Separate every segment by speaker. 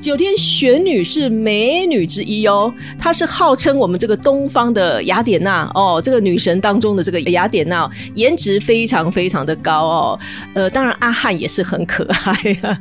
Speaker 1: 九天玄女是美女之一哦，她是号称我们这个东方的雅典娜哦，这个女神当中的这个雅典娜，颜值非常非常的高哦。呃，当然阿汉也是很可爱啊。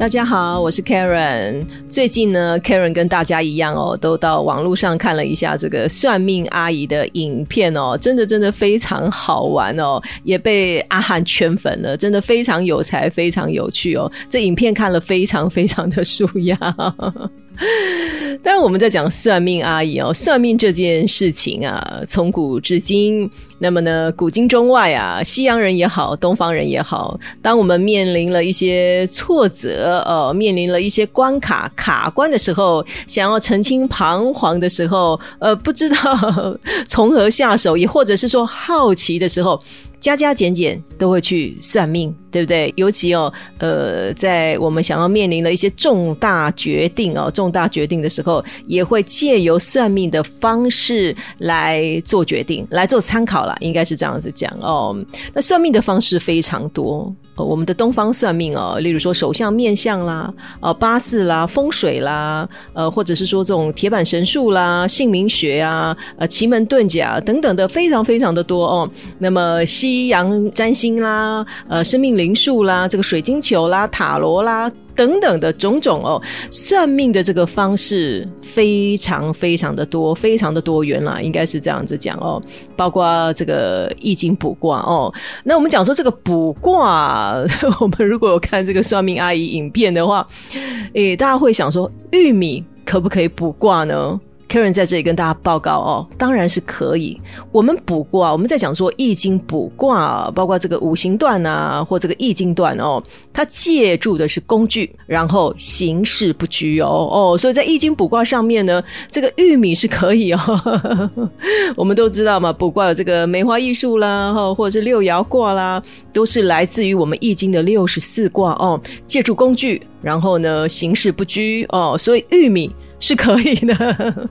Speaker 1: 大家好，我是 Karen。最近呢，Karen 跟大家一样哦，都到网络上看了一下这个算命阿姨的影片哦，真的真的非常好玩哦，也被阿汉圈粉了，真的非常有才，非常有趣哦。这影片看了非常非常的舒压。当然，我们在讲算命阿姨哦，算命这件事情啊，从古至今，那么呢，古今中外啊，西洋人也好，东方人也好，当我们面临了一些挫折，呃，面临了一些关卡卡关的时候，想要澄清彷徨的时候，呃，不知道从何下手，也或者是说好奇的时候。加加减减都会去算命，对不对？尤其哦，呃，在我们想要面临了一些重大决定哦，重大决定的时候，也会借由算命的方式来做决定，来做参考了，应该是这样子讲哦。那算命的方式非常多。我们的东方算命哦，例如说手相、面相啦，呃，八字啦、风水啦，呃，或者是说这种铁板神术啦、姓名学啊、呃，奇门遁甲等等的，非常非常的多哦。那么西洋占星啦，呃，生命灵数啦，这个水晶球啦、塔罗啦。等等的种种哦，算命的这个方式非常非常的多，非常的多元啦，应该是这样子讲哦。包括这个易经卜卦哦，那我们讲说这个卜卦，我们如果有看这个算命阿姨影片的话，诶，大家会想说玉米可不可以卜卦呢？Karen 在这里跟大家报告哦，当然是可以。我们卜卦，我们在讲说易经卜卦，包括这个五行段啊，或这个易经段哦，它借助的是工具，然后形式不拘哦哦，所以在易经卜卦上面呢，这个玉米是可以哦。我们都知道嘛，卜卦有这个梅花易数啦，哈，或者是六爻卦啦，都是来自于我们易经的六十四卦哦，借助工具，然后呢形式不拘哦，所以玉米是可以的。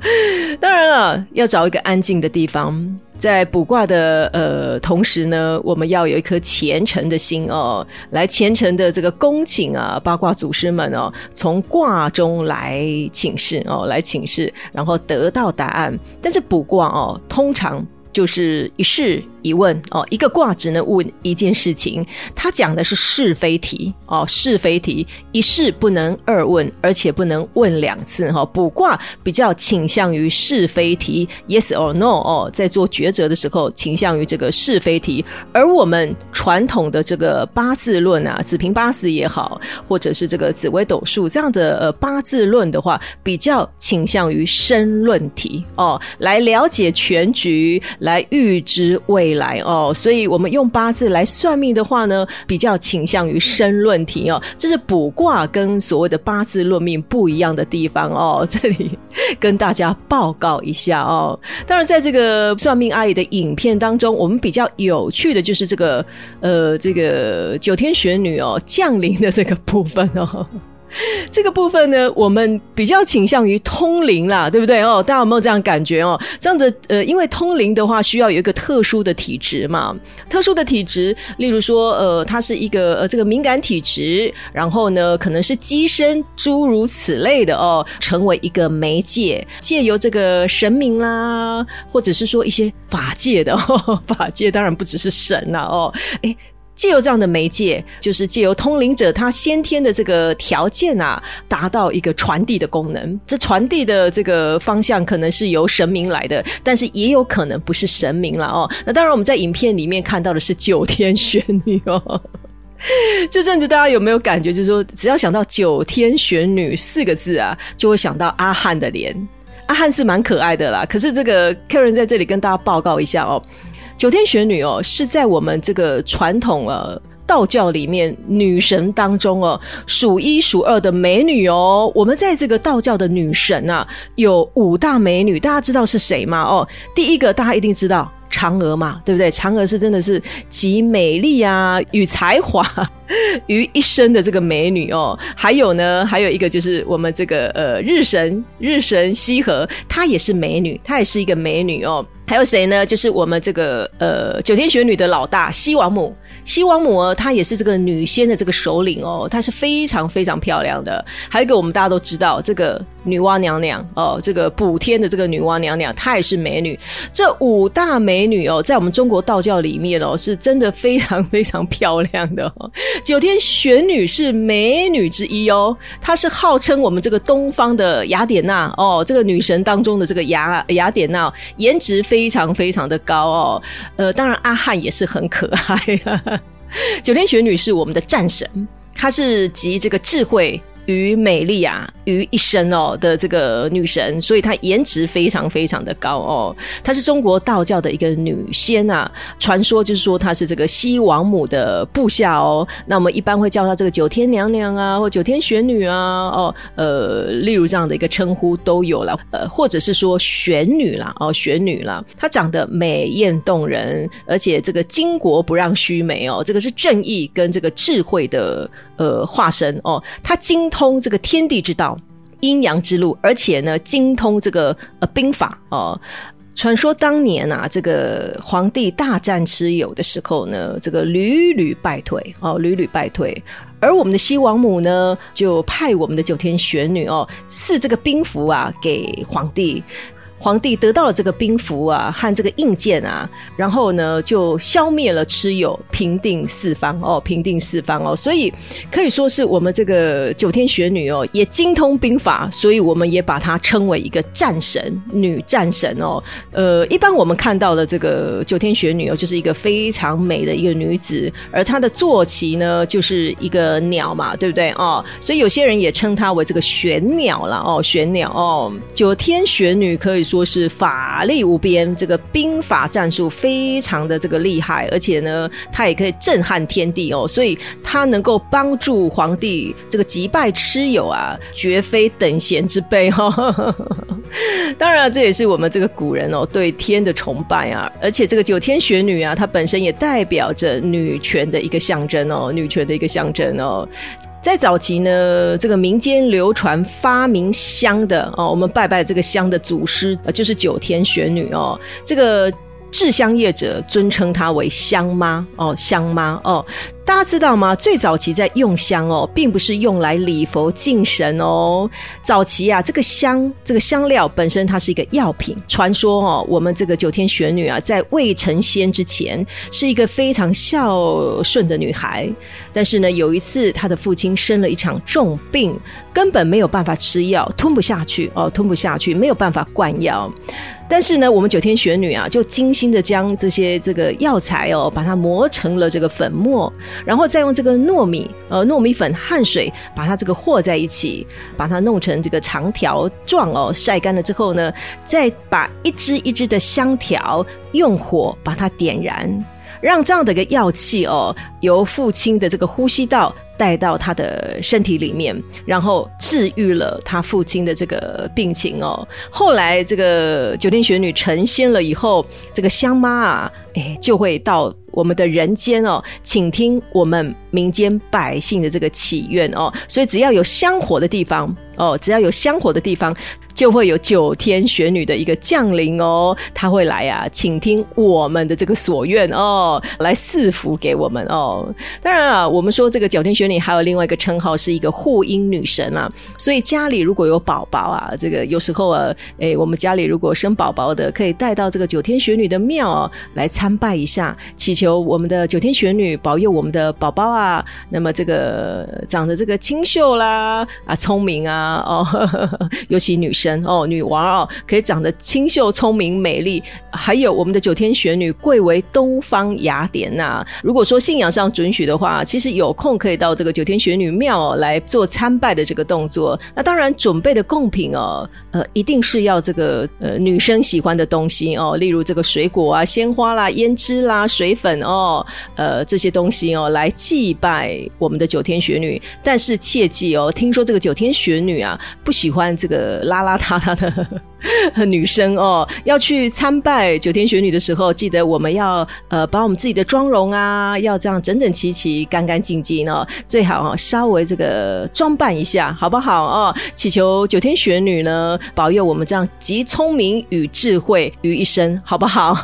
Speaker 1: 当然了，要找一个安静的地方，在卜卦的呃同时呢，我们要有一颗虔诚的心哦，来虔诚的这个恭请啊八卦祖师们哦，从卦中来请示哦，来请示，然后得到答案。但是卜卦哦，通常就是一试。疑问哦，一个卦只能问一件事情，它讲的是是非题哦，是非题一事不能二问，而且不能问两次哈。卜卦比较倾向于是非题，yes or no 哦，在做抉择的时候倾向于这个是非题，而我们传统的这个八字论啊，子平八字也好，或者是这个紫微斗数这样的呃八字论的话，比较倾向于申论题哦，来了解全局，来预知未。来哦，所以我们用八字来算命的话呢，比较倾向于申论题哦，这是卜卦跟所谓的八字论命不一样的地方哦。这里跟大家报告一下哦。当然，在这个算命阿姨的影片当中，我们比较有趣的就是这个呃，这个九天玄女哦降临的这个部分哦。这个部分呢，我们比较倾向于通灵啦，对不对哦？大家有没有这样感觉哦？这样的呃，因为通灵的话，需要有一个特殊的体质嘛。特殊的体质，例如说呃，它是一个呃这个敏感体质，然后呢，可能是机身诸如此类的哦，成为一个媒介，借由这个神明啦，或者是说一些法界的，法界当然不只是神呐哦，哎。借由这样的媒介，就是借由通灵者他先天的这个条件啊，达到一个传递的功能。这传递的这个方向可能是由神明来的，但是也有可能不是神明了哦。那当然，我们在影片里面看到的是九天玄女哦。这阵子大家有没有感觉，就是说，只要想到九天玄女四个字啊，就会想到阿汉的脸。阿汉是蛮可爱的啦，可是这个客人在这里跟大家报告一下哦。九天玄女哦，是在我们这个传统呃道教里面女神当中哦，数一数二的美女哦。我们在这个道教的女神啊，有五大美女，大家知道是谁吗？哦，第一个大家一定知道。嫦娥嘛，对不对？嫦娥是真的是集美丽啊与才华 于一身的这个美女哦。还有呢，还有一个就是我们这个呃日神日神羲和，她也是美女，她也是一个美女哦。还有谁呢？就是我们这个呃九天玄女的老大西王母。西王母，她也是这个女仙的这个首领哦，她是非常非常漂亮的。还有一个我们大家都知道，这个女娲娘娘哦，这个补天的这个女娲娘娘，她也是美女。这五大美女哦，在我们中国道教里面哦，是真的非常非常漂亮的。哦九天玄女是美女之一哦，她是号称我们这个东方的雅典娜哦，这个女神当中的这个雅雅典娜，颜值非常非常的高哦。呃，当然阿汉也是很可爱啊。九天玄女是我们的战神，她是集这个智慧。于美丽啊于一身哦的这个女神，所以她颜值非常非常的高哦。她是中国道教的一个女仙啊，传说就是说她是这个西王母的部下哦。那我们一般会叫她这个九天娘娘啊，或九天玄女啊，哦呃，例如这样的一个称呼都有了，呃，或者是说玄女啦，哦玄女啦，她长得美艳动人，而且这个巾帼不让须眉哦，这个是正义跟这个智慧的呃化身哦，她精。通通这个天地之道、阴阳之路，而且呢，精通这个呃兵法哦。传说当年啊，这个皇帝大战蚩尤的时候呢，这个屡屡败退哦，屡屡败退。而我们的西王母呢，就派我们的九天玄女哦，赐这个兵符啊给皇帝。皇帝得到了这个兵符啊和这个印鉴啊，然后呢就消灭了蚩尤，平定四方哦，平定四方哦，所以可以说是我们这个九天玄女哦，也精通兵法，所以我们也把她称为一个战神，女战神哦。呃，一般我们看到的这个九天玄女哦，就是一个非常美的一个女子，而她的坐骑呢就是一个鸟嘛，对不对哦？所以有些人也称她为这个玄鸟了哦，玄鸟哦，九天玄女可以。说是法力无边，这个兵法战术非常的这个厉害，而且呢，他也可以震撼天地哦，所以他能够帮助皇帝这个击败蚩尤啊，绝非等闲之辈哈。当然，这也是我们这个古人哦对天的崇拜啊，而且这个九天玄女啊，她本身也代表着女权的一个象征哦，女权的一个象征哦。在早期呢，这个民间流传发明香的哦，我们拜拜这个香的祖师，就是九天玄女哦，这个。制香业者尊称她为香妈哦，香妈哦，大家知道吗？最早期在用香哦，并不是用来礼佛敬神哦。早期啊，这个香这个香料本身它是一个药品。传说哦，我们这个九天玄女啊，在未成仙之前是一个非常孝顺的女孩，但是呢，有一次她的父亲生了一场重病，根本没有办法吃药，吞不下去哦，吞不下去，没有办法灌药。但是呢，我们九天玄女啊，就精心的将这些这个药材哦，把它磨成了这个粉末，然后再用这个糯米呃糯米粉汗水把它这个和在一起，把它弄成这个长条状哦，晒干了之后呢，再把一支一支的香条用火把它点燃，让这样的一个药气哦，由父亲的这个呼吸道。带到他的身体里面，然后治愈了他父亲的这个病情哦。后来这个九天玄女成仙了以后，这个香妈啊，哎，就会到我们的人间哦，请听我们民间百姓的这个祈愿哦。所以只要有香火的地方哦，只要有香火的地方。就会有九天玄女的一个降临哦，她会来啊，倾听我们的这个所愿哦，来赐福给我们哦。当然啊，我们说这个九天玄女还有另外一个称号是一个护阴女神啊，所以家里如果有宝宝啊，这个有时候啊，哎，我们家里如果生宝宝的，可以带到这个九天玄女的庙来参拜一下，祈求我们的九天玄女保佑我们的宝宝啊，那么这个长得这个清秀啦啊，聪明啊哦，尤其女生。哦，女娃哦，可以长得清秀、聪明、美丽。还有我们的九天玄女贵为东方雅典呐。如果说信仰上准许的话，其实有空可以到这个九天玄女庙来做参拜的这个动作。那当然准备的贡品哦，呃，一定是要这个呃女生喜欢的东西哦，例如这个水果啊、鲜花啦、胭脂啦、水粉哦，呃这些东西哦，来祭拜我们的九天玄女。但是切记哦，听说这个九天玄女啊，不喜欢这个拉拉邋遢遢的女生哦，要去参拜。九天玄女的时候，记得我们要呃把我们自己的妆容啊，要这样整整齐齐、干干净净哦，最好啊稍微这个装扮一下，好不好哦？祈求九天玄女呢保佑我们这样集聪明与智慧于一身，好不好？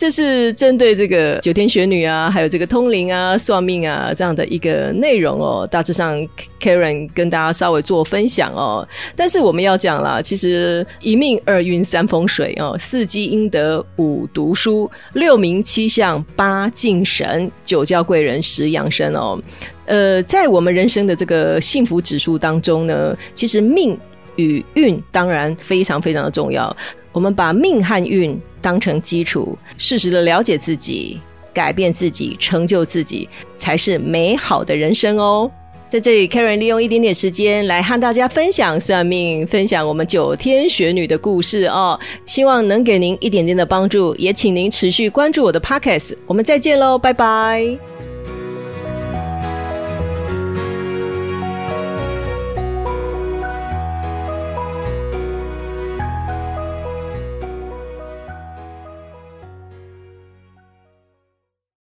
Speaker 1: 这是针对这个九天玄女啊，还有这个通灵啊、算命啊这样的一个内容哦。大致上，Karen 跟大家稍微做分享哦。但是我们要讲了，其实一命二运三风水哦，四积阴德五读书六名七相八敬神九教贵人十养生哦。呃，在我们人生的这个幸福指数当中呢，其实命与运当然非常非常的重要。我们把命和运当成基础，适时的了解自己，改变自己，成就自己，才是美好的人生哦。在这里，Karen 利用一点点时间来和大家分享算命，分享我们九天玄女的故事哦。希望能给您一点点的帮助，也请您持续关注我的 Podcast。我们再见喽，拜拜。